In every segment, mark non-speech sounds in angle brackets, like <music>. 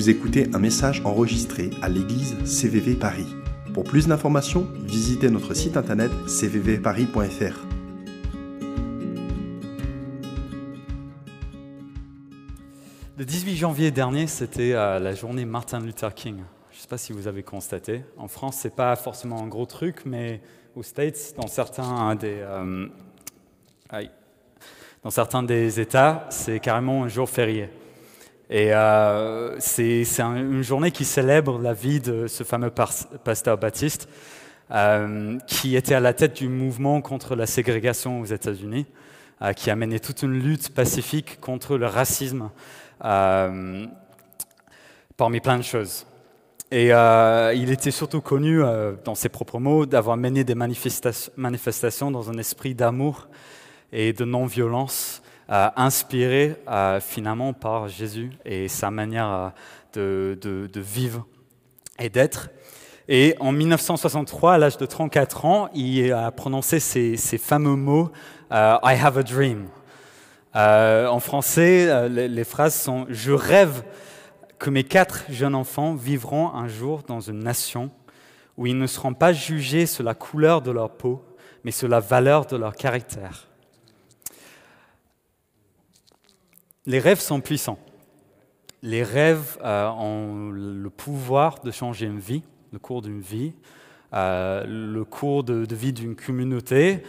vous écoutez un message enregistré à l'église CVV Paris. Pour plus d'informations, visitez notre site internet cvvparis.fr. Le 18 janvier dernier, c'était euh, la journée Martin Luther King. Je ne sais pas si vous avez constaté. En France, ce n'est pas forcément un gros truc, mais aux States, dans certains des, euh, dans certains des États, c'est carrément un jour férié. Et euh, c'est un- une journée qui célèbre la vie de ce fameux pasteur baptiste euh, qui était à la tête du mouvement contre la ségrégation aux États-Unis, euh, qui a mené toute une lutte pacifique contre le racisme parmi plein de choses. Et il était surtout connu, dans ses propres mots, d'avoir mené des manifesta- manifestations dans un esprit d'amour et de non-violence, inspiré euh, finalement par Jésus et sa manière euh, de, vivre et d'être. Et en 1963, à l'âge de 34 ans, il a prononcé ces, fameux mots euh, I have a dream. Euh, en français, euh, les, les phrases sont Je rêve que mes quatre jeunes enfants vivront un jour dans une nation où ils ne seront pas jugés sur la couleur de leur peau, mais sur la valeur de leur caractère. Les rêves sont puissants. Les rêves euh, ont le pouvoir de changer une vie, le cours d'une vie, euh, le cours de, vie d'une communauté,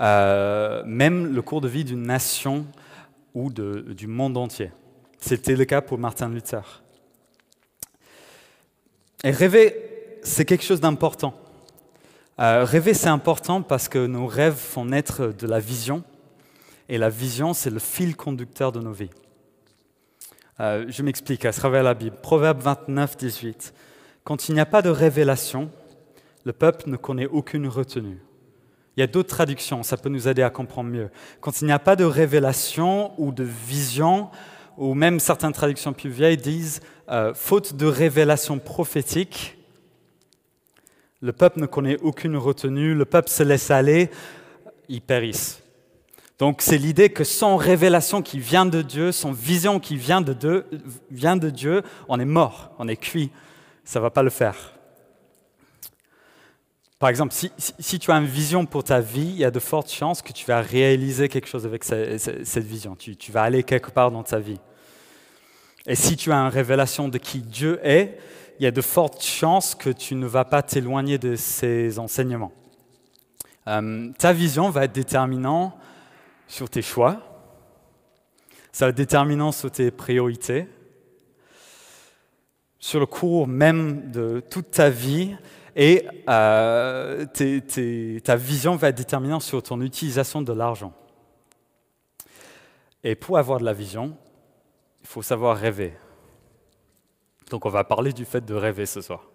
euh, même le cours de vie d'une nation ou du monde entier. C'était le cas pour Martin Luther. Et rêver, c'est quelque chose d'important. Rêver, c'est important parce que nos rêves font naître de la vision, et la vision, c'est le fil conducteur de nos vies. Euh, je m'explique à travers la Bible. Proverbe 29, 18. Quand il n'y a pas de révélation, le peuple ne connaît aucune retenue. Il y a d'autres traductions, ça peut nous aider à comprendre mieux. Quand il n'y a pas de révélation ou de vision, ou même certaines traductions plus vieilles disent euh, faute de révélation prophétique, le peuple ne connaît aucune retenue, le peuple se laisse aller, ils périssent. Donc c'est l'idée que sans révélation qui vient de Dieu, sans vision qui vient de, Dieu, vient de Dieu, on est mort, on est cuit, ça ne va pas le faire. Par exemple, si, tu as une vision pour ta vie, il y a de fortes chances que tu vas réaliser quelque chose avec ce- ce- cette vision. Tu, tu vas aller quelque part dans ta vie. Et si tu as une révélation de qui Dieu est, il y a de fortes chances que tu ne vas pas t'éloigner de ses enseignements. Euh, ta vision va être déterminante sur tes choix, ça va être déterminant sur tes priorités, sur le cours même de toute ta vie, et euh, ta vision va être déterminante sur ton utilisation de l'argent. Et pour avoir de la vision, il faut savoir rêver. Donc on va parler du fait de rêver ce soir.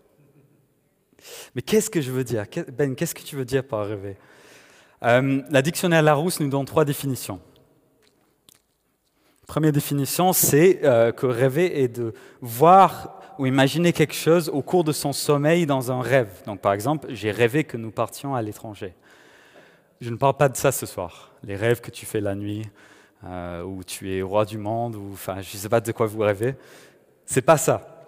Mais qu'est-ce que je veux dire? Ben, qu'est-ce que tu veux dire par rêver? Euh, La dictionnaire Larousse nous donne trois définitions. Première définition, c'est euh, que rêver est de voir ou imaginer quelque chose au cours de son sommeil dans un rêve. Donc par exemple, j'ai rêvé que nous partions à l'étranger. Je ne parle pas de ça ce soir. Les rêves que tu fais la nuit, euh, où tu es roi du monde, ou enfin, je ne sais pas de quoi vous rêvez. C'est pas ça.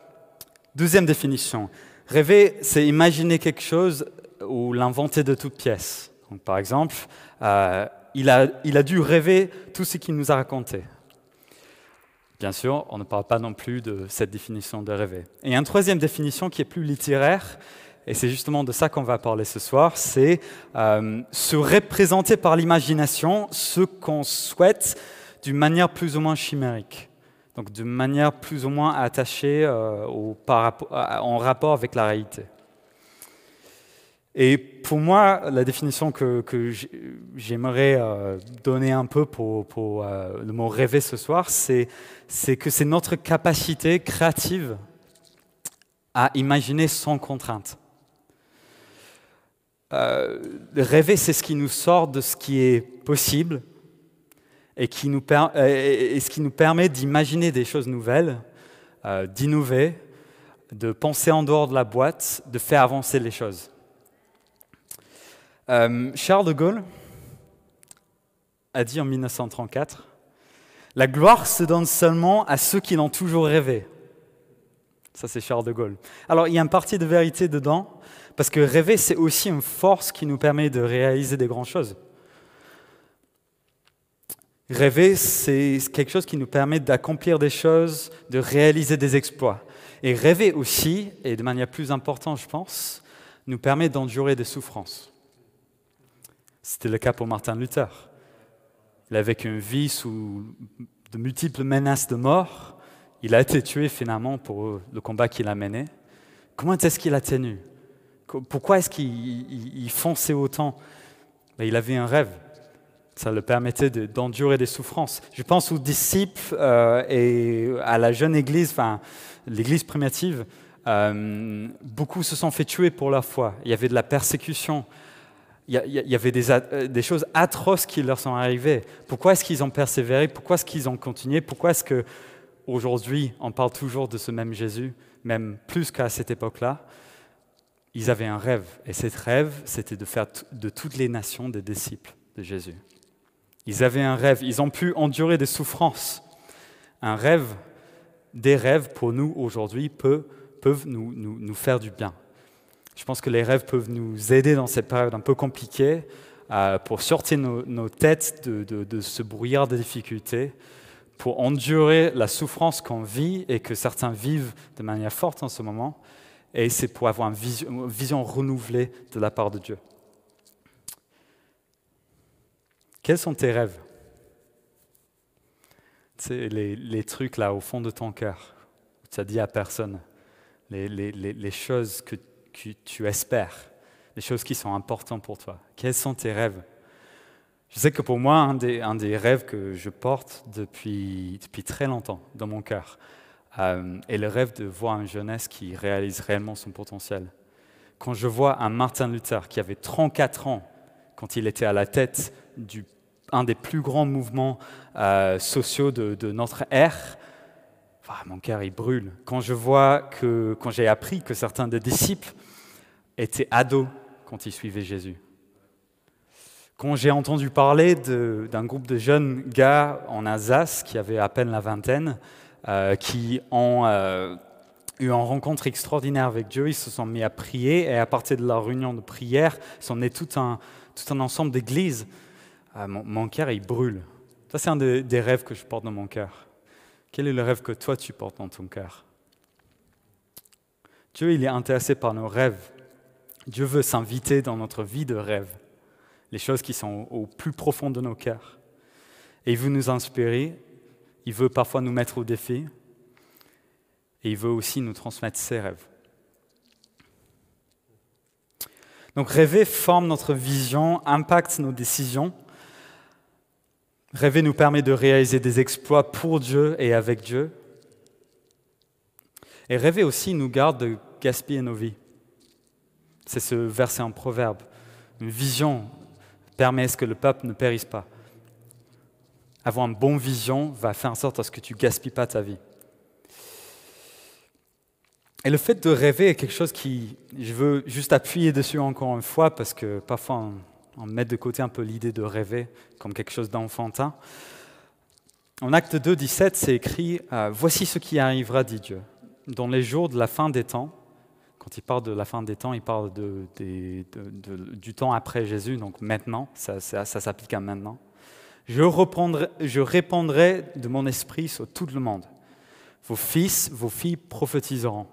Deuxième définition. Rêver, c'est imaginer quelque chose ou l'inventer de toutes pièces. Donc, par exemple, euh, il, a, dû rêver tout ce qu'il nous a raconté. Bien sûr, on ne parle pas non plus de cette définition de rêver. Et une troisième définition qui est plus littéraire, et c'est justement de ça qu'on va parler ce soir, c'est euh, se représenter par l'imagination ce qu'on souhaite d'une manière plus ou moins chimérique. Donc d'une manière plus ou moins attachée euh, en rapport avec la réalité. Et pour moi, la définition que, j'aimerais euh, donner un peu pour, euh, le mot rêver ce soir, c'est que c'est notre capacité créative à imaginer sans contrainte. Euh, rêver, c'est ce qui nous sort de ce qui est possible et, ce qui nous permet d'imaginer des choses nouvelles, d'innover, de penser en dehors de la boîte, de faire avancer les choses. Euh, Charles de Gaulle a dit en 1934, La gloire se donne seulement à ceux qui l'ont toujours rêvé. Ça, c'est Charles de Gaulle. Alors, il y a une partie de vérité dedans, parce que rêver, c'est aussi une force qui nous permet de réaliser des grandes choses. Rêver, c'est quelque chose qui nous permet d'accomplir des choses, de réaliser des exploits. Et rêver aussi, et de manière plus importante, je pense, nous permet d'endurer des souffrances. C'était le cas pour Martin Luther. Il avait une vie sous de multiples menaces de mort. Il a été tué finalement pour le combat qu'il a mené. Comment est-ce qu'il a tenu? Pourquoi est-ce qu'il fonçait autant? Ben, Il avait un rêve. Ça le permettait d'endurer des souffrances. Je pense aux disciples euh, et à la jeune Église, enfin l'Église primitive. Euh, beaucoup se sont fait tuer pour leur foi. Il y avait de la persécution il y, avait euh, des, choses atroces qui leur sont arrivées. Pourquoi est-ce qu'ils ont persévéré? Pourquoi est-ce qu'ils ont continué? Pourquoi est-ce qu'aujourd'hui, on parle toujours de ce même Jésus, même plus qu'à cette époque-là? Ils avaient un rêve, et cet rêve, c'était de faire de toutes les nations des disciples de Jésus. Ils avaient un rêve, ils ont pu endurer des souffrances. Un rêve, des rêves pour nous aujourd'hui peuvent, nous faire du bien. Je pense que les rêves peuvent nous aider dans cette période un peu compliquée euh, pour sortir nos, têtes de, ce brouillard de difficultés, pour endurer la souffrance qu'on vit et que certains vivent de manière forte en ce moment. Et c'est pour avoir une vision, renouvelée de la part de Dieu. Quels sont tes rêves? C'est les, trucs là au fond de ton cœur, tu as dit à personne, les, les choses que que tu espères, les choses qui sont importantes pour toi. Quels sont tes rêves? Je sais que pour moi, un des, rêves que je porte depuis, très longtemps dans mon cœur euh, est le rêve de voir une jeunesse qui réalise réellement son potentiel. Quand je vois un Martin Luther qui avait 34 ans quand il était à la tête du un des plus grands mouvements euh, sociaux de, notre ère, mon cœur il brûle. Quand je vois que, quand j'ai appris que certains des disciples étaient ados quand ils suivaient Jésus. Quand j'ai entendu parler d'un groupe de jeunes gars en Alsace qui avaient à peine la vingtaine, euh, qui ont euh, eu une rencontre extraordinaire avec Dieu, ils se sont mis à prier et à partir de leur réunion de prière, sont nés tout un, tout un ensemble d'églises. Euh, mon, cœur, il brûle. Ça, c'est un des rêves que je porte dans mon cœur. Quel est le rêve que toi, tu portes dans ton cœur? Dieu, il est intéressé par nos rêves. Dieu veut s'inviter dans notre vie de rêve, les choses qui sont au plus profond de nos cœurs. Et il veut nous inspirer, il veut parfois nous mettre au défi, et il veut aussi nous transmettre ses rêves. Donc rêver forme notre vision, impacte nos décisions. Rêver nous permet de réaliser des exploits pour Dieu et avec Dieu. Et rêver aussi nous garde de gaspiller nos vies. C'est ce verset en proverbe. Une vision permet à ce que le peuple ne périsse pas. Avoir une bonne vision va faire en sorte à ce que tu gaspilles pas ta vie. Et le fait de rêver est quelque chose qui, je veux juste appuyer dessus encore une fois, parce que parfois on, met de côté un peu l'idée de rêver comme quelque chose d'enfantin. En acte 2, 17, c'est écrit euh, Voici ce qui arrivera, dit Dieu, dans les jours de la fin des temps, quand il parle de la fin des temps, il parle du temps après Jésus, donc maintenant, ça, s'applique à maintenant. Je, je répandrai de mon esprit sur tout le monde. Vos fils, vos filles prophétiseront.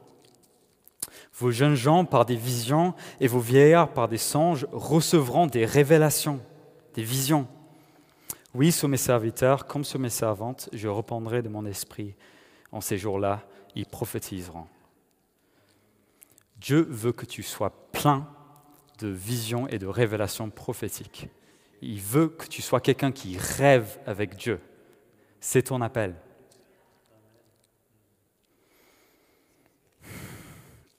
Vos jeunes gens par des visions et vos vieillards par des songes recevront des révélations, des visions. Oui, sur mes serviteurs comme sur mes servantes, je répandrai de mon esprit. En ces jours-là, ils prophétiseront. Dieu veut que tu sois plein de visions et de révélations prophétiques. Il veut que tu sois quelqu'un qui rêve avec Dieu. C'est ton appel.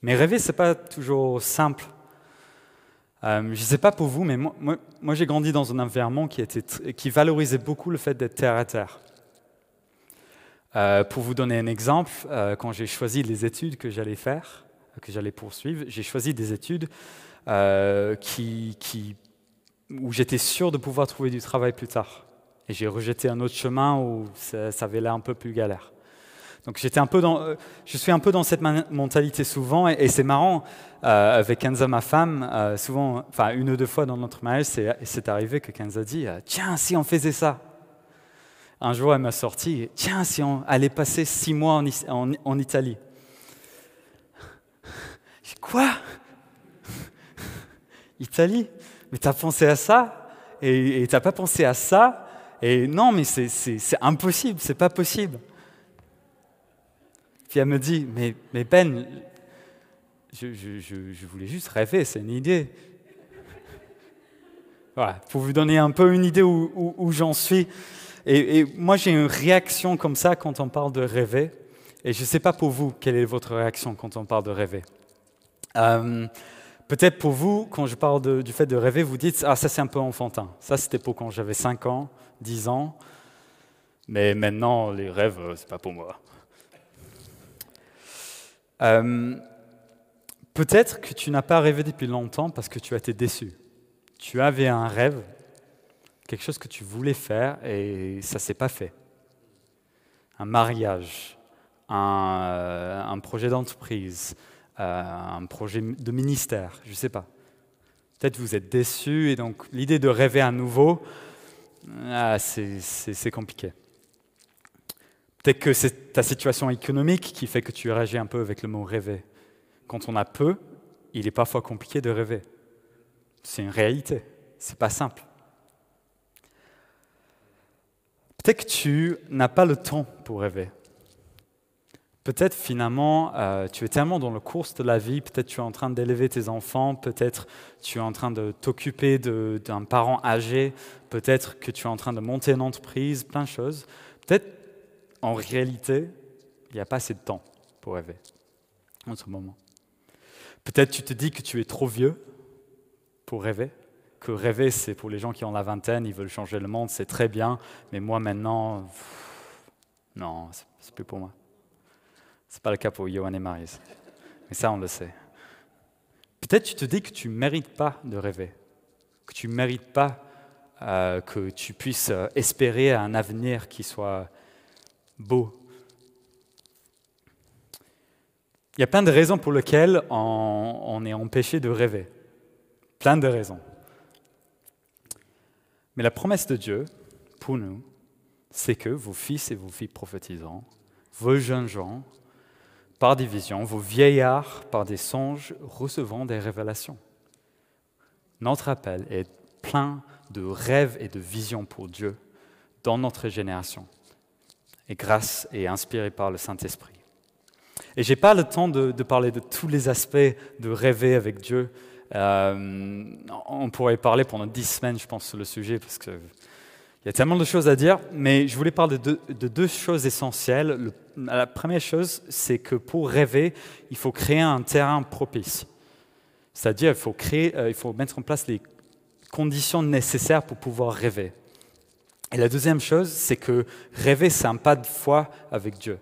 Mais rêver, ce n'est pas toujours simple. Euh, je ne sais pas pour vous, mais moi, j'ai grandi dans un environnement qui valorisait beaucoup le fait d'être terre à terre. Euh, pour vous donner un exemple, euh, quand j'ai choisi les études que j'allais faire, que j'allais poursuivre, j'ai choisi des études euh, qui, où j'étais sûr de pouvoir trouver du travail plus tard. Et j'ai rejeté un autre chemin où ça, avait l'air un peu plus galère. Donc j'étais un peu dans, euh, je suis un peu dans cette mentalité souvent, et, c'est marrant, euh, avec Kenza, ma femme, souvent, enfin une ou deux fois dans notre mariage, c'est arrivé que Kenza dit, tiens, si on faisait ça. Un jour, elle m'a sorti, tiens, si on allait passer six mois en, Italie. Quoi? <laughs> Italie? Mais t'as pensé à ça? Et t'as pas pensé à ça? Et non, mais c'est impossible, c'est pas possible. Puis elle me dit, mais, mais Ben, je, je, je, voulais juste rêver, c'est une idée. <laughs> Voilà, pour vous donner un peu une idée où, où, j'en suis. Et, moi, j'ai une réaction comme ça quand on parle de rêver. Et je ne sais pas pour vous, quelle est votre réaction quand on parle de rêver? Euh, peut-être pour vous, quand je parle du fait de rêver, vous dites Ah, ça c'est un peu enfantin. Ça c'était pour quand j'avais 5 ans, 10 ans. Mais maintenant, les rêves, c'est pas pour moi. Euh, peut-être que tu n'as pas rêvé depuis longtemps parce que tu as été déçu. Tu avais un rêve, quelque chose que tu voulais faire et ça ne s'est pas fait. Un mariage, un, euh, projet d'entreprise, euh, un projet de ministère, je ne sais pas. Peut-être vous êtes déçu et donc l'idée de rêver à nouveau, ah, c'est compliqué. Peut-être que c'est ta situation économique qui fait que tu réagis un peu avec le mot rêver. Quand on a peu, il est parfois compliqué de rêver. C'est une réalité, c'est pas simple. Peut-être que tu n'as pas le temps pour rêver. Peut-être finalement, euh, tu es tellement dans le course de la vie, peut-être tu es en train d'élever tes enfants, peut-être tu es en train de t'occuper d'un parent âgé, peut-être que tu es en train de monter une entreprise, plein de choses. Peut-être en réalité, il n'y a pas assez de temps pour rêver en ce moment. Peut-être tu te dis que tu es trop vieux pour rêver, que rêver c'est pour les gens qui ont la vingtaine, ils veulent changer le monde, c'est très bien, mais moi maintenant, non, c'est plus pour moi. C'est pas le cas pour Johan et Maris. Mais ça, on le sait. Peut-être tu te dis que tu ne mérites pas de rêver, que tu ne mérites pas euh, que tu puisses euh, espérer un avenir qui soit beau. Il y a plein de raisons pour lesquelles on, est empêché de rêver. Plein de raisons. Mais la promesse de Dieu, pour nous, c'est que vos fils et vos filles prophétisant, vos jeunes gens, par des visions, vos vieillards, par des songes, recevront des révélations. Notre appel est plein de rêves et de visions pour Dieu dans notre génération et grâce et inspiré par le Saint-Esprit. Et je n'ai pas le temps de, parler de tous les aspects de rêver avec Dieu. Euh, on pourrait parler pendant dix semaines, je pense, sur le sujet, parce qu'il y a tellement de choses à dire, mais je voulais parler de deux, choses essentielles. la première chose, c'est que pour rêver, il faut créer un terrain propice. C'est-à-dire, il faut, créer, euh, il faut mettre en place les conditions nécessaires pour pouvoir rêver. Et la deuxième chose, c'est que rêver, c'est un pas de foi avec Dieu.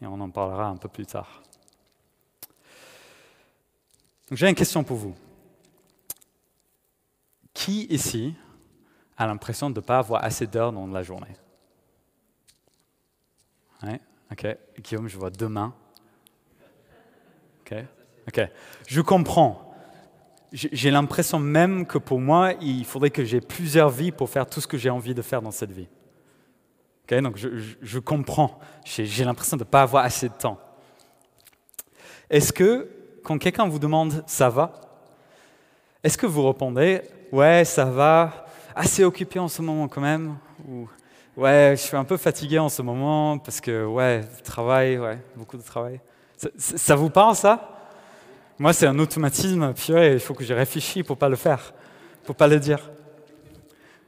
Et on en parlera un peu plus tard. J'ai une question pour vous. Qui ici a l'impression de ne pas avoir assez d'heures dans la journée Oui, ok. Guillaume, je vois deux mains. Ok, ok. Je comprends j'ai l'impression même que pour moi, il faudrait que j'ai plusieurs vies pour faire tout ce que j'ai envie de faire dans cette vie. donc je, comprends, j'ai l'impression de ne pas avoir assez de temps. Est-ce que quand quelqu'un vous demande ça va, est-ce que vous répondez ouais ça va, assez occupé en ce moment quand même, ou ouais je suis un peu fatigué en ce moment parce que ouais travail, ouais beaucoup de travail. Ça, vous parle ça? Moi, c'est un automatisme, et il faut que je réfléchisse pour pas le faire, pour pas le dire.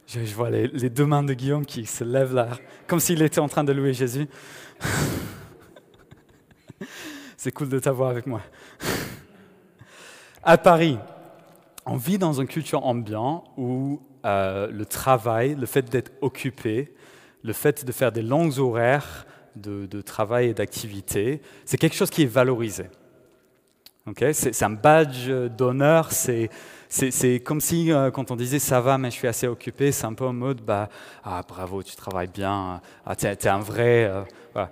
Je, vois les, deux mains de Guillaume qui se lèvent là, comme s'il était en train de louer Jésus. <laughs> c'est cool de t'avoir avec moi. à Paris, on vit dans une culture ambiante où le travail, le fait d'être occupé, le fait de faire des longues horaires de, travail et d'activité, c'est quelque chose qui est valorisé c'est un badge d'honneur. C'est comme si, euh, quand on disait ça va, mais je suis assez occupé, c'est un peu en mode bah, ah, bravo, tu travailles bien, ah, tu es, un vrai. Euh,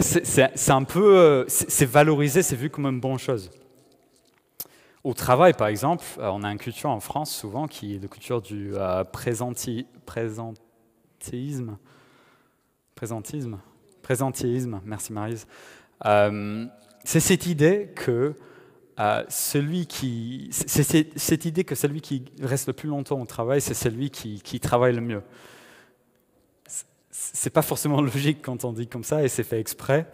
c'est un peu, euh, c'est valorisé, c'est vu comme une bonne chose. Au travail, par exemple, euh, on a une culture en France souvent qui est la culture du euh, présentisme. Présentisme? Présentisme, merci Marise. Euh, c'est cette idée que celui qui, c'est cette idée que celui qui reste le plus longtemps au travail, c'est celui qui, travaille le mieux. C'est pas forcément <laughs> logique quand on dit comme ça et c'est fait exprès,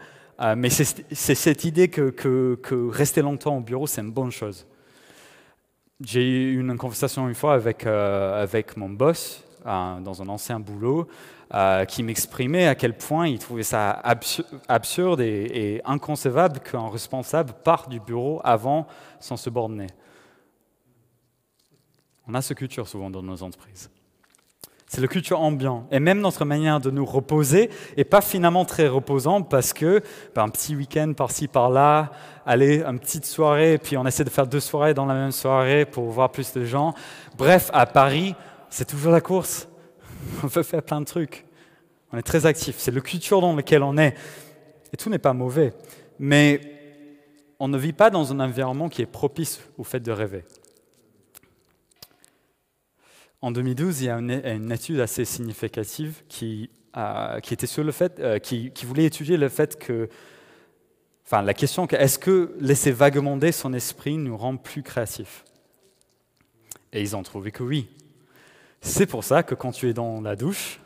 mais c'est cette idée que rester longtemps au bureau, c'est une bonne chose. J'ai eu une conversation une fois avec, euh, avec mon boss euh, dans un ancien boulot euh, qui m'exprimait à quel point il trouvait ça absurde et, inconcevable qu'un responsable parte du bureau avant sans se borner. On a ce culture souvent dans nos entreprises. C'est le culture ambiant. Et même notre manière de nous reposer n'est pas finalement très reposant parce que un petit week-end par-ci par-là, aller une petite soirée, puis on essaie de faire deux soirées dans la même soirée pour voir plus de gens. Bref, à Paris, c'est toujours la course. <laughs> On veut faire plein de trucs. On est très actif. C'est le culture dans lequel on est. Et tout n'est pas mauvais. Mais on ne vit pas dans un environnement qui est propice au fait de rêver. En 2012, il y a une, étude assez significative qui, était sur le fait, euh, qui, voulait étudier le fait que, enfin, la question que est-ce que laisser vagabonder son esprit nous rend plus créatifs? Et ils ont trouvé que oui. C'est pour ça que quand tu es dans la douche,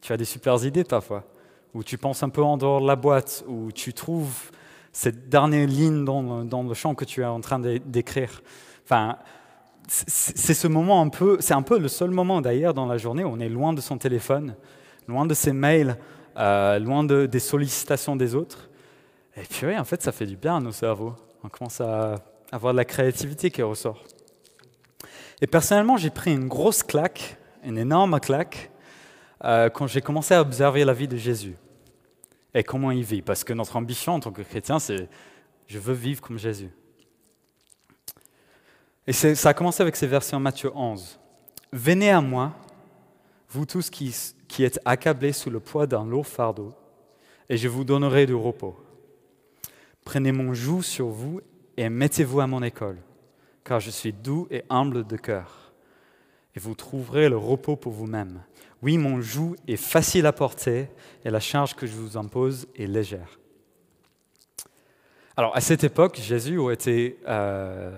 tu as des super idées parfois, ou tu penses un peu en dehors de la boîte, ou tu trouves cette dernière ligne dans, dans le champ que tu es en train d'écrire. Enfin, c'est ce moment un peu, c'est un peu le seul moment d'ailleurs dans la journée où on est loin de son téléphone, loin de ses mails, euh, loin de, des sollicitations des autres. Et puis oui, en fait, ça fait du bien à nos cerveaux. On commence à avoir de la créativité qui ressort. Et personnellement, j'ai pris une grosse claque, une énorme claque, euh, quand j'ai commencé à observer la vie de Jésus et comment il vit. Parce que notre ambition en tant que chrétien, c'est je veux vivre comme Jésus. Et ça a commencé avec ces versets en Matthieu 11. Venez à moi, vous tous qui, êtes accablés sous le poids d'un lourd fardeau, et je vous donnerai du repos. Prenez mon joug sur vous et mettez-vous à mon école, car je suis doux et humble de cœur, et vous trouverez le repos pour vous-même. Oui, mon joug est facile à porter, et la charge que je vous impose est légère. Alors, à cette époque, Jésus été, euh,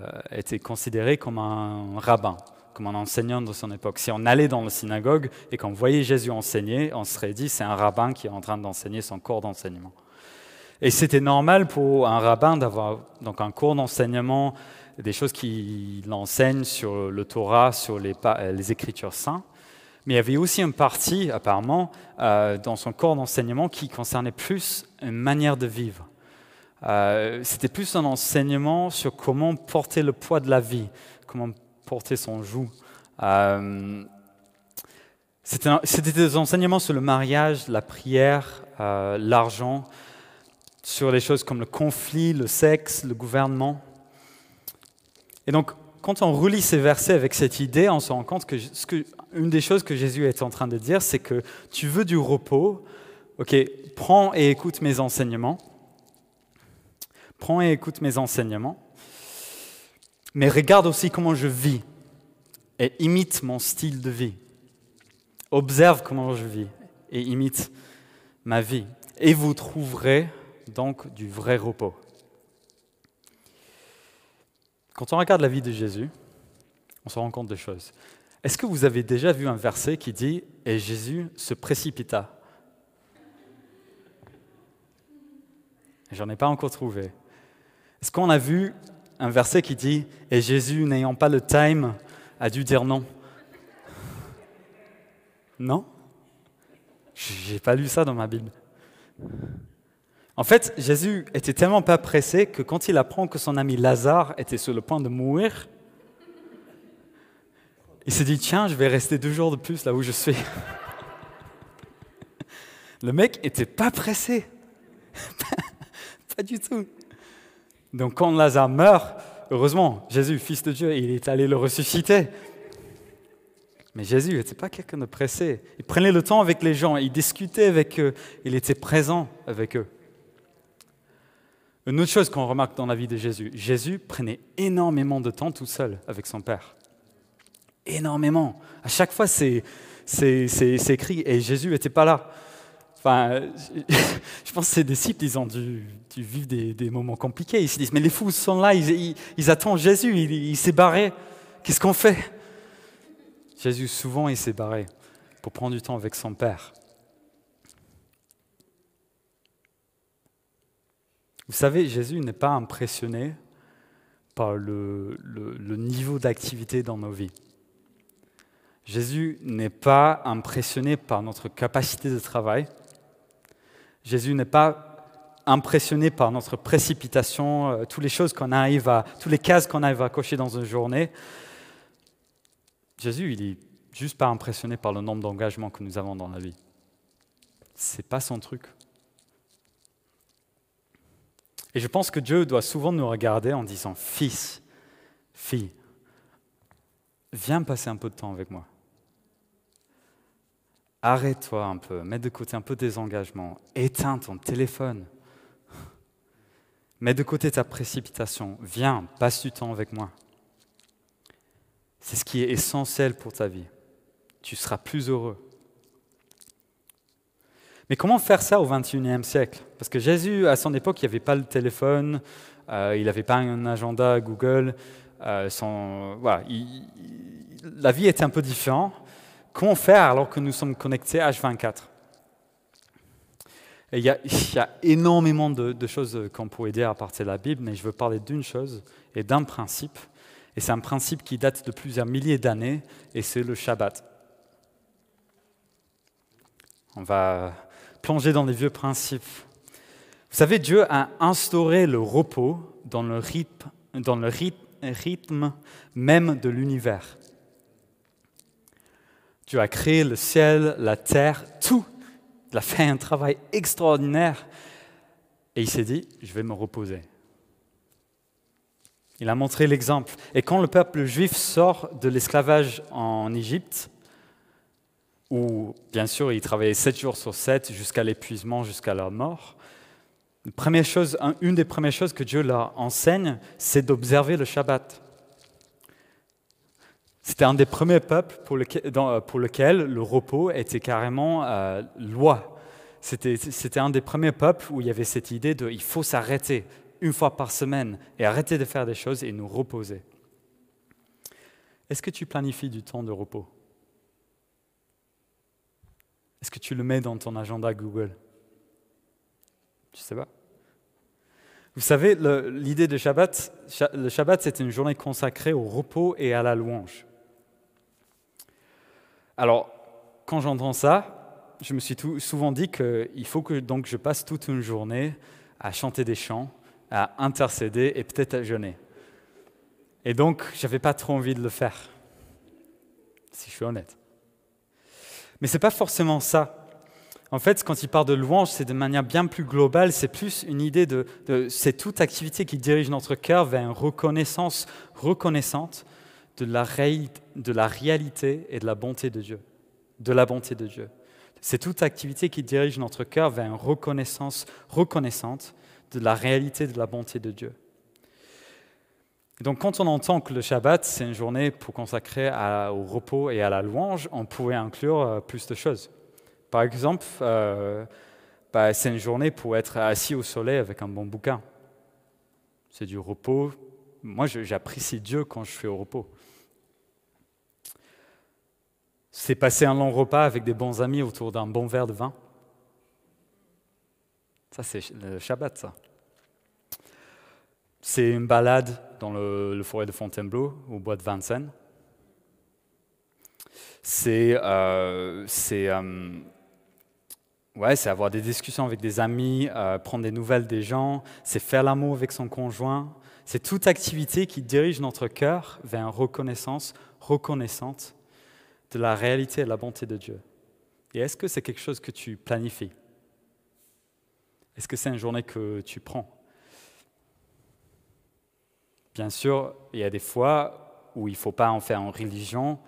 considéré comme un rabbin, comme un enseignant de son époque. Si on allait dans la synagogue et qu'on voyait Jésus enseigner, on serait dit c'est un rabbin qui est en train d'enseigner son cours d'enseignement. Et c'était normal pour un rabbin d'avoir donc un cours d'enseignement, des choses qu'il enseigne sur le Torah, sur les, les Écritures saintes. Mais il y avait aussi une partie, apparemment, euh, dans son cours d'enseignement qui concernait plus une manière de vivre. Euh, c'était plus un enseignement sur comment porter le poids de la vie, comment porter son joug. Euh, c'était des enseignements sur le mariage, la prière, euh, l'argent, sur les choses comme le conflit, le sexe, le gouvernement. Et donc, quand on relit ces versets avec cette idée, on se rend compte que, ce que une des choses que Jésus est en train de dire, c'est que tu veux du repos, ok, prends et écoute mes enseignements prends et écoute mes enseignements, mais regarde aussi comment je vis et imite mon style de vie. Observe comment je vis et imite ma vie. Et vous trouverez donc du vrai repos. Quand on regarde la vie de Jésus, on se rend compte de choses. Est-ce que vous avez déjà vu un verset qui dit Et Jésus se précipita J'en ai pas encore trouvé. Est-ce qu'on a vu un verset qui dit Et Jésus, n'ayant pas le time, a dû dire non? Non? J'ai pas lu ça dans ma Bible. En fait, Jésus était tellement pas pressé que quand il apprend que son ami Lazare était sur le point de mourir, il s'est dit Tiens, je vais rester deux jours de plus là où je suis. <laughs> Le mec était pas pressé. <laughs> pas du tout. Donc quand Lazare meurt, heureusement, Jésus, Fils de Dieu, il est allé le ressusciter. Mais Jésus n'était pas quelqu'un de pressé. Il prenait le temps avec les gens, il discutait avec eux, il était présent avec eux. Une autre chose qu'on remarque dans la vie de Jésus, Jésus prenait énormément de temps tout seul avec son Père. Énormément. À chaque fois, c'est écrit, et Jésus n'était pas là. Enfin, <laughs> je pense que ses disciples, ils ont dû, vivre des, moments compliqués. Ils se disent, mais les fous sont là, ils, attendent Jésus, il s'est barré. Qu'est-ce qu'on fait? Jésus, souvent, il s'est barré pour prendre du temps avec son Père. Vous savez, Jésus n'est pas impressionné par le, niveau d'activité dans nos vies. Jésus n'est pas impressionné par notre capacité de travail. Jésus n'est pas impressionné par notre précipitation, euh, toutes les choses qu'on arrive à, toutes les cases qu'on arrive à cocher dans une journée. Jésus, il est juste pas impressionné par le nombre d'engagements que nous avons dans la vie. C'est pas son truc. Et je pense que Dieu doit souvent nous regarder en disant Fils, fille, viens passer un peu de temps avec moi. Arrête-toi un peu, mets de côté un peu tes engagements, éteins ton téléphone, mets de côté ta précipitation, viens, passe du temps avec moi. C'est ce qui est essentiel pour ta vie. Tu seras plus heureux. Mais comment faire ça au XXIe siècle? Parce que Jésus, à son époque, il n'y pas le téléphone, euh, il n'avait pas un agenda Google. Euh, la vie était un peu différente. Comment faire alors que nous sommes connectés H24 il y, a, énormément de, choses qu'on pourrait dire à partir de la Bible, mais je veux parler d'une chose et d'un principe et c'est un principe qui date de plusieurs milliers d'années, et c'est le Shabbat. On va plonger dans les vieux principes. Vous savez, Dieu a instauré le repos dans le rythme même de l'univers. Dieu a créé le ciel, la terre, tout. Il a fait un travail extraordinaire. Et il s'est dit, je vais me reposer. Il a montré l'exemple. Et quand le peuple juif sort de l'esclavage en Égypte, où bien sûr ils travaillaient sept jours sur sept jusqu'à l'épuisement, jusqu'à leur mort, une des premières choses que Dieu leur enseigne, c'est d'observer le Shabbat. C'était un des premiers peuples pour lequel, lequel le repos était carrément euh, loi. C'était un des premiers peuples où il y avait cette idée de il faut s'arrêter, une fois par semaine et arrêter de faire des choses et nous reposer. Est-ce que tu planifies du temps de repos? Est-ce que tu le mets dans ton agenda Google? Je sais pas? Vous savez, l'idée de Shabbat, le Shabbat, c'est une journée consacrée au repos et à la louange. Alors, quand j'entends ça, je me suis souvent dit qu'il faut que donc je passe toute une journée à chanter des chants, à intercéder et peut-être à jeûner. Et donc, je n'avais pas trop envie de le faire, si je suis honnête. Mais ce n'est pas forcément ça. En fait, quand il parle de louange, c'est de manière bien plus globale, c'est plus une idée de, c'est toute activité qui dirige notre cœur vers une reconnaissance reconnaissante de la, réalité et de la bonté de Dieu. De la bonté de Dieu. C'est toute activité qui dirige notre cœur vers une reconnaissance reconnaissante de la réalité de la bonté de Dieu. donc quand on entend que le Shabbat, c'est une journée pour consacrer au repos et à la louange, on pourrait inclure euh, plus de choses. Par exemple, euh, bah, c'est une journée pour être assis au soleil avec un bon bouquin. C'est du repos. Moi, j'apprécie Dieu quand je suis au repos. C'est passer un long repas avec des bons amis autour d'un bon verre de vin. Ça, c'est le Shabbat, ça. C'est une balade dans le, forêt de Fontainebleau, au bois de Vincennes. C'est euh, euh, ouais, avoir des discussions avec des amis, euh, prendre des nouvelles des gens, c'est faire l'amour avec son conjoint. C'est toute activité qui dirige notre cœur vers une reconnaissance reconnaissante de la réalité et de la bonté de Dieu. Et est-ce que c'est quelque chose que tu planifies? Est-ce que c'est une journée que tu prends? Bien sûr, il y a des fois où il ne faut pas en faire en religion.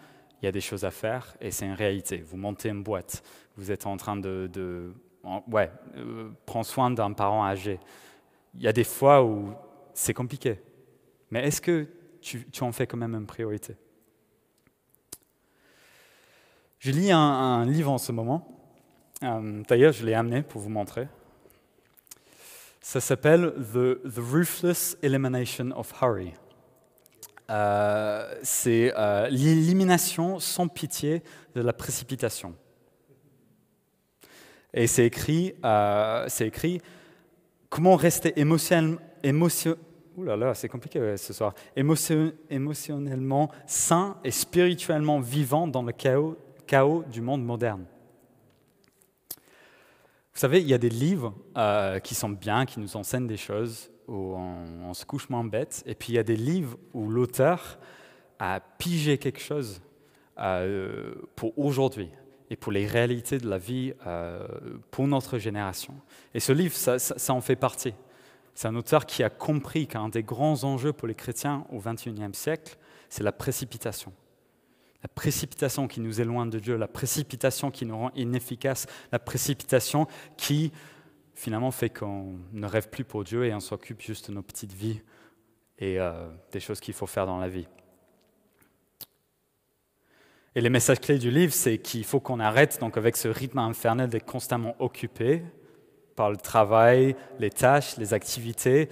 Il y a des choses à faire et c'est une réalité. Vous montez une boîte, vous êtes en train de, ouais, euh, prendre soin d'un parent âgé. Il y a des fois où c'est compliqué. Mais est-ce que tu, en fais quand même une priorité? Je lis un, livre en ce moment. Euh, d'ailleurs, je l'ai amené pour vous montrer. Ça s'appelle The, Ruthless Elimination of Hurry. Euh, c'est euh, l'élimination sans pitié de la précipitation. Et c'est écrit, euh, écrit comment rester émotionnellement sain et spirituellement vivant dans le chaos, chaos du monde moderne. Vous savez, il y a des livres qui sont bien, qui nous enseignent des choses, où on, se couche moins bête. Et puis il y a des livres où l'auteur a pigé quelque chose euh, pour aujourd'hui et pour les réalités de la vie euh, pour notre génération. Et ce livre, ça, en fait partie. C'est un auteur qui a compris qu'un des grands enjeux pour les chrétiens au XXIe siècle, c'est la précipitation. La précipitation qui nous éloigne de Dieu, la précipitation qui nous rend inefficaces, la précipitation qui finalement fait qu'on ne rêve plus pour Dieu et on s'occupe juste de nos petites vies et euh, des choses qu'il faut faire dans la vie. Et les messages clés du livre, c'est qu'il faut qu'on arrête donc avec ce rythme infernal d'être constamment occupé par le travail, les tâches, les activités,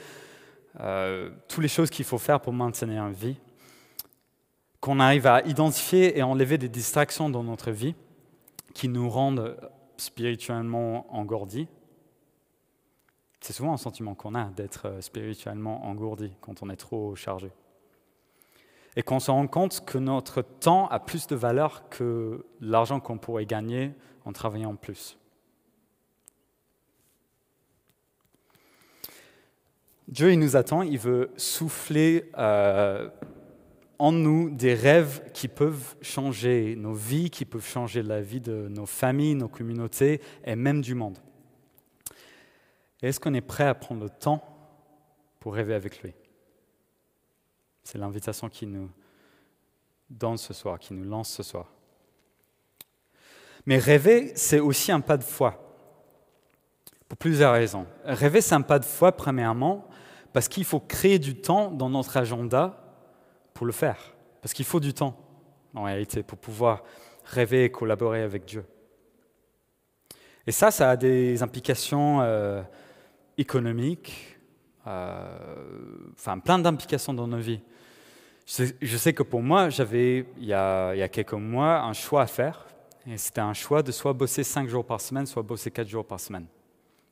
euh, toutes les choses qu'il faut faire pour maintenir une vie, qu'on arrive à identifier et enlever des distractions dans notre vie qui nous rendent spirituellement engourdis, c'est souvent un sentiment qu'on a d'être euh, spirituellement engourdi quand on est trop chargé. Et qu'on se rend compte que notre temps a plus de valeur que l'argent qu'on pourrait gagner en travaillant plus. Dieu, il nous attend, il veut souffler euh, en nous des rêves qui peuvent changer nos vies, qui peuvent changer la vie de nos familles, nos communautés et même du monde est-ce qu'on est prêt à prendre le temps pour rêver avec lui? C'est l'invitation qui nous donne ce soir, qui nous lance ce soir. Mais rêver, c'est aussi un pas de foi, pour plusieurs raisons. Rêver, c'est un pas de foi, premièrement, parce qu'il faut créer du temps dans notre agenda pour le faire. Parce qu'il faut du temps, en réalité, pour pouvoir rêver et collaborer avec Dieu. Et ça, ça a des implications euh, économique, euh, enfin plein d'implications dans nos vies. Je sais, que pour moi, j'avais il, y a quelques mois un choix à faire. Et c'était un choix de soit bosser cinq jours par semaine, soit bosser quatre jours par semaine.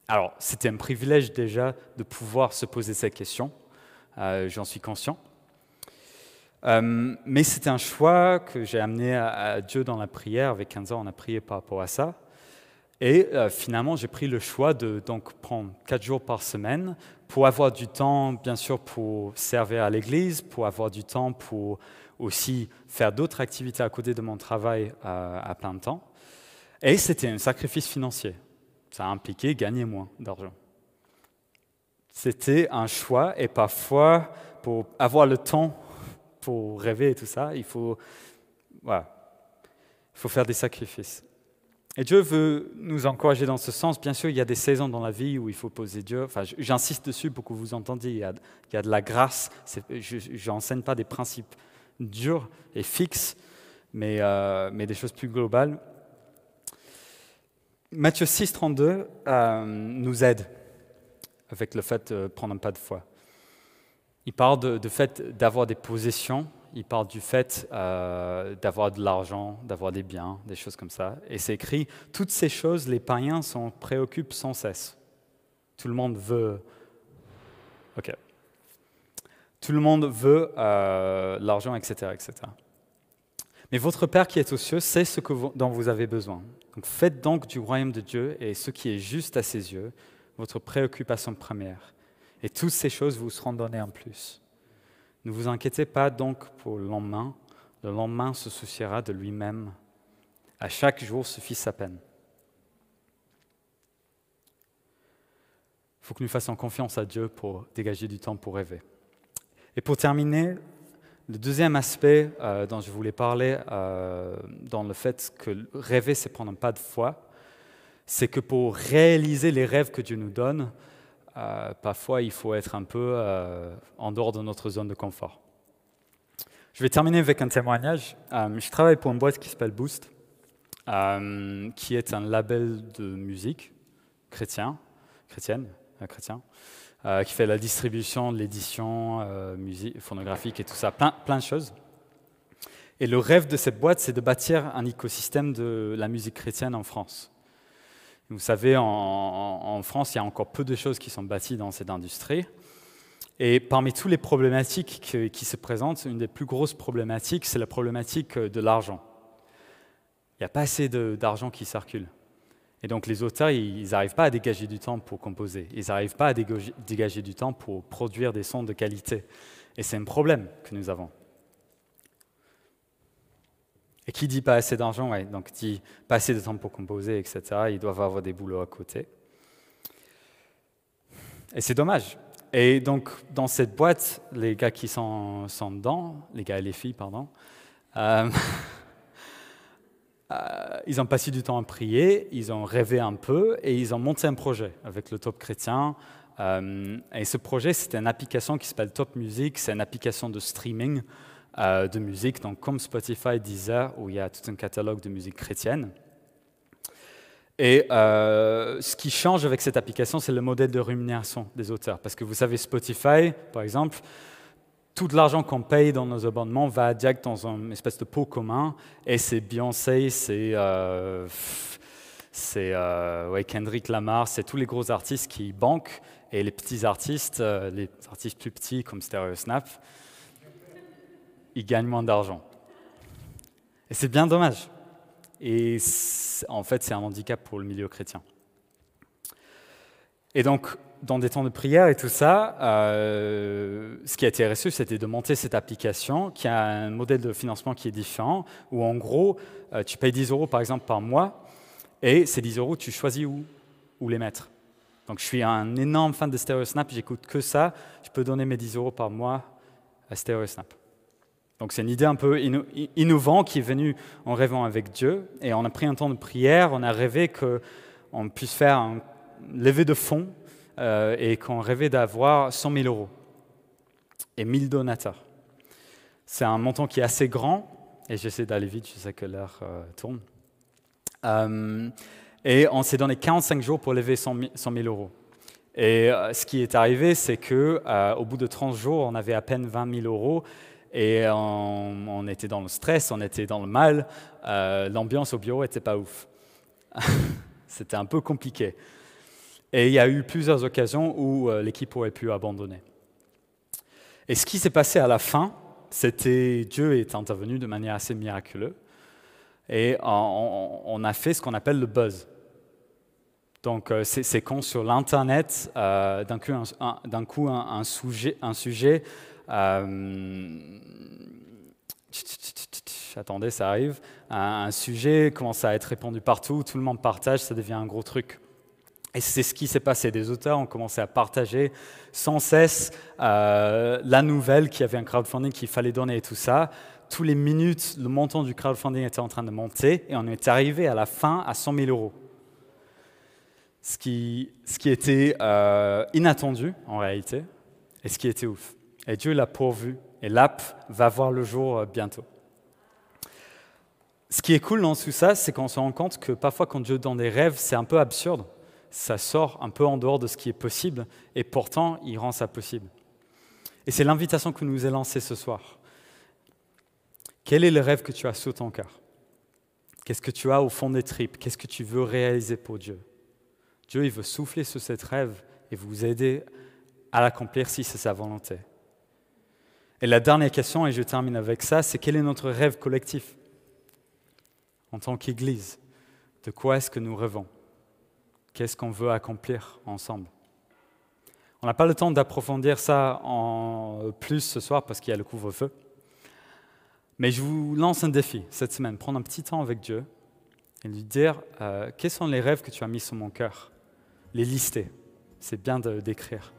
Alors, c'était un privilège déjà de pouvoir se poser cette question. Euh, j'en suis conscient. Euh, mais c'était un choix que j'ai amené à, Dieu dans la prière. Avec 15 ans, on a prié par rapport à ça. Et euh, finalement, j'ai pris le choix de donc, prendre quatre jours par semaine pour avoir du temps, bien sûr, pour servir à l'église, pour avoir du temps pour aussi faire d'autres activités à côté de mon travail euh, à plein temps. Et c'était un sacrifice financier. Ça a impliqué gagner moins d'argent. C'était un choix et parfois, pour avoir le temps pour rêver et tout ça, il faut, voilà, il faut faire des sacrifices. Et Dieu veut nous encourager dans ce sens. Bien sûr, il y a des saisons dans la vie où il faut poser Dieu. Enfin, j'insiste dessus pour que vous entendiez. Il y a, il y a de la grâce. Je n'enseigne pas des principes durs et fixes, mais, euh, mais des choses plus globales. Matthieu 6, 32 euh, nous aide avec le fait de prendre un pas de foi. Il parle de, de fait d'avoir des possessions il parle du fait euh, d'avoir de l'argent, d'avoir des biens, des choses comme ça. Et c'est écrit, toutes ces choses, les païens s'en préoccupent sans cesse. Tout le monde veut... OK. Tout le monde veut euh, l'argent, etc., etc. Mais votre Père qui est aux cieux sait ce que dont vous avez besoin. Donc faites donc du royaume de Dieu et ce qui est juste à ses yeux, votre préoccupation première. Et toutes ces choses vous seront données en plus. Ne vous inquiétez pas donc pour le lendemain. Le lendemain se souciera de lui-même. À chaque jour suffit sa peine. Il faut que nous fassions confiance à Dieu pour dégager du temps pour rêver. Et pour terminer, Le deuxième aspect euh, dont je voulais parler, euh, dans le fait que rêver, c'est prendre un pas de foi, c'est que pour réaliser les rêves que Dieu nous donne, euh, parfois il faut être un peu en dehors de notre zone de confort. Je vais terminer avec un témoignage. je travaille pour une boîte qui s'appelle Boost, qui est un label de musique chrétien, chrétienne, chrétien. Euh, qui fait la distribution, l'édition euh, musique, phonographique et tout ça, plein, plein de choses. Et le rêve de cette boîte, c'est de bâtir un écosystème de la musique chrétienne en France. Vous savez, en, France, il y a encore peu de choses qui sont bâties dans cette industrie. Et parmi toutes les problématiques qui se présentent, une des plus grosses problématiques, c'est la problématique de l'argent. Il n'y a pas assez d'argent qui circule. Et donc les auteurs, ils n'arrivent pas à dégager du temps pour composer, ils n'arrivent pas à dégager du temps pour produire des sons de qualité. Et c'est un problème que nous avons. Et qui dit pas assez d'argent, donc dit pas assez de temps pour composer, etc., ils doivent avoir des boulots à côté. Et c'est dommage. Et donc, dans cette boîte, les gars qui sont, sont dedans, les gars et les filles, pardon, euh, <laughs> Euh, ils ont passé du temps à prier, ils ont rêvé un peu et ils ont monté un projet avec le Top Chrétien. Euh, et ce projet, c'était une application qui s'appelle Top Music, c'est une application de streaming euh, de musique, donc comme Spotify, Deezer, où il y a tout un catalogue de musique chrétienne. Et ce qui change avec cette application, c'est le modèle de rémunération des auteurs. Parce que vous savez, Spotify, par exemple, tout l'argent qu'on paye dans nos abonnements va direct dans une espèce de pot commun. Et c'est Beyoncé, c'est euh, euh, Kendrick Lamar, c'est tous les gros artistes qui banquent. Et les petits artistes, euh, les artistes plus petits comme Stereo Snap, ils gagnent moins d'argent. Et c'est bien dommage. Et en fait, c'est un handicap pour le milieu chrétien. Et donc, dans des temps de prière et tout ça, euh, ce qui a été reçu, c'était de monter cette application qui a un modèle de financement qui est différent, où en gros, euh, tu payes 10 euros par exemple par mois, et ces 10 euros, tu choisis où, où les mettre. Donc je suis un énorme fan de StereoSnap, j'écoute que ça, je peux donner mes 10 euros par mois à StereoSnap. Donc c'est une idée un peu innovante qui est venue en rêvant avec Dieu, et on a pris un temps de prière, on a rêvé qu'on puisse faire un lever de fonds euh, et qu'on rêvait d'avoir 100 000 euros et 1000 donateurs. C'est un montant qui est assez grand, et j'essaie d'aller vite, je sais que l'heure euh, tourne. Euh, et on s'est donné 45 jours pour lever 100 000 euros. Et ce qui est arrivé, c'est qu'au bout de 30 jours, on avait à peine 20 000 euros et on, était dans le stress, on était dans le mal. L'ambiance au bureau n'était pas ouf. <laughs> C'était un peu compliqué. Et il y a eu plusieurs occasions où euh, l'équipe aurait pu abandonner. Et ce qui s'est passé à la fin, c'était Dieu est intervenu de manière assez miraculeuse. Et on, a fait ce qu'on appelle le buzz. Donc, euh, c'est quand sur l'Internet, euh, d'un coup, un sujet attendez, ça arrive, un sujet commence à être répandu partout, tout le monde partage, ça devient un gros truc. Et c'est ce qui s'est passé. Des auteurs ont commencé à partager sans cesse euh, la nouvelle qu'il y avait un crowdfunding qu'il fallait donner et tout ça. Tous les minutes, le montant du crowdfunding était en train de monter et on est arrivé à la fin à 100 000 euros. Ce qui, ce qui était euh, inattendu en réalité et ce qui était ouf. Et Dieu l'a pourvu et l'app va voir le jour euh, bientôt. Ce qui est cool dans tout ça, c'est qu'on se rend compte que parfois quand Dieu donne des rêves, c'est un peu absurde ça sort un peu en dehors de ce qui est possible, et pourtant, il rend ça possible. Et c'est l'invitation que nous est lancée ce soir. Quel est le rêve que tu as sous ton cœur? Qu'est-ce que tu as au fond des tripes? Qu'est-ce que tu veux réaliser pour Dieu? Dieu, il veut souffler sur cette rêve et vous aider à l'accomplir si c'est sa volonté. Et la dernière question, et je termine avec ça, c'est quel est notre rêve collectif en tant qu'Église? De quoi est-ce que nous rêvons? Qu'est-ce qu'on veut accomplir ensemble? On n'a pas le temps d'approfondir ça en plus ce soir parce qu'il y a le couvre-feu. Mais je vous lance un défi cette semaine, prendre un petit temps avec Dieu et lui dire euh, quels sont les rêves que tu as mis sur mon cœur, les lister. C'est bien d'écrire.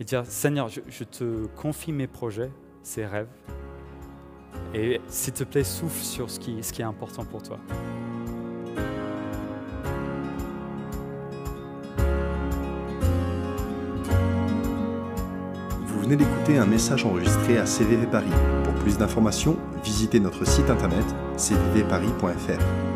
Et dire Seigneur, je, je te confie mes projets, ces rêves. Et s'il te plaît, souffle sur ce qui, ce qui est important pour toi. Vous venez d'écouter un message enregistré à CVV Paris. Pour plus d'informations, visitez notre site internet cvvparis.fr.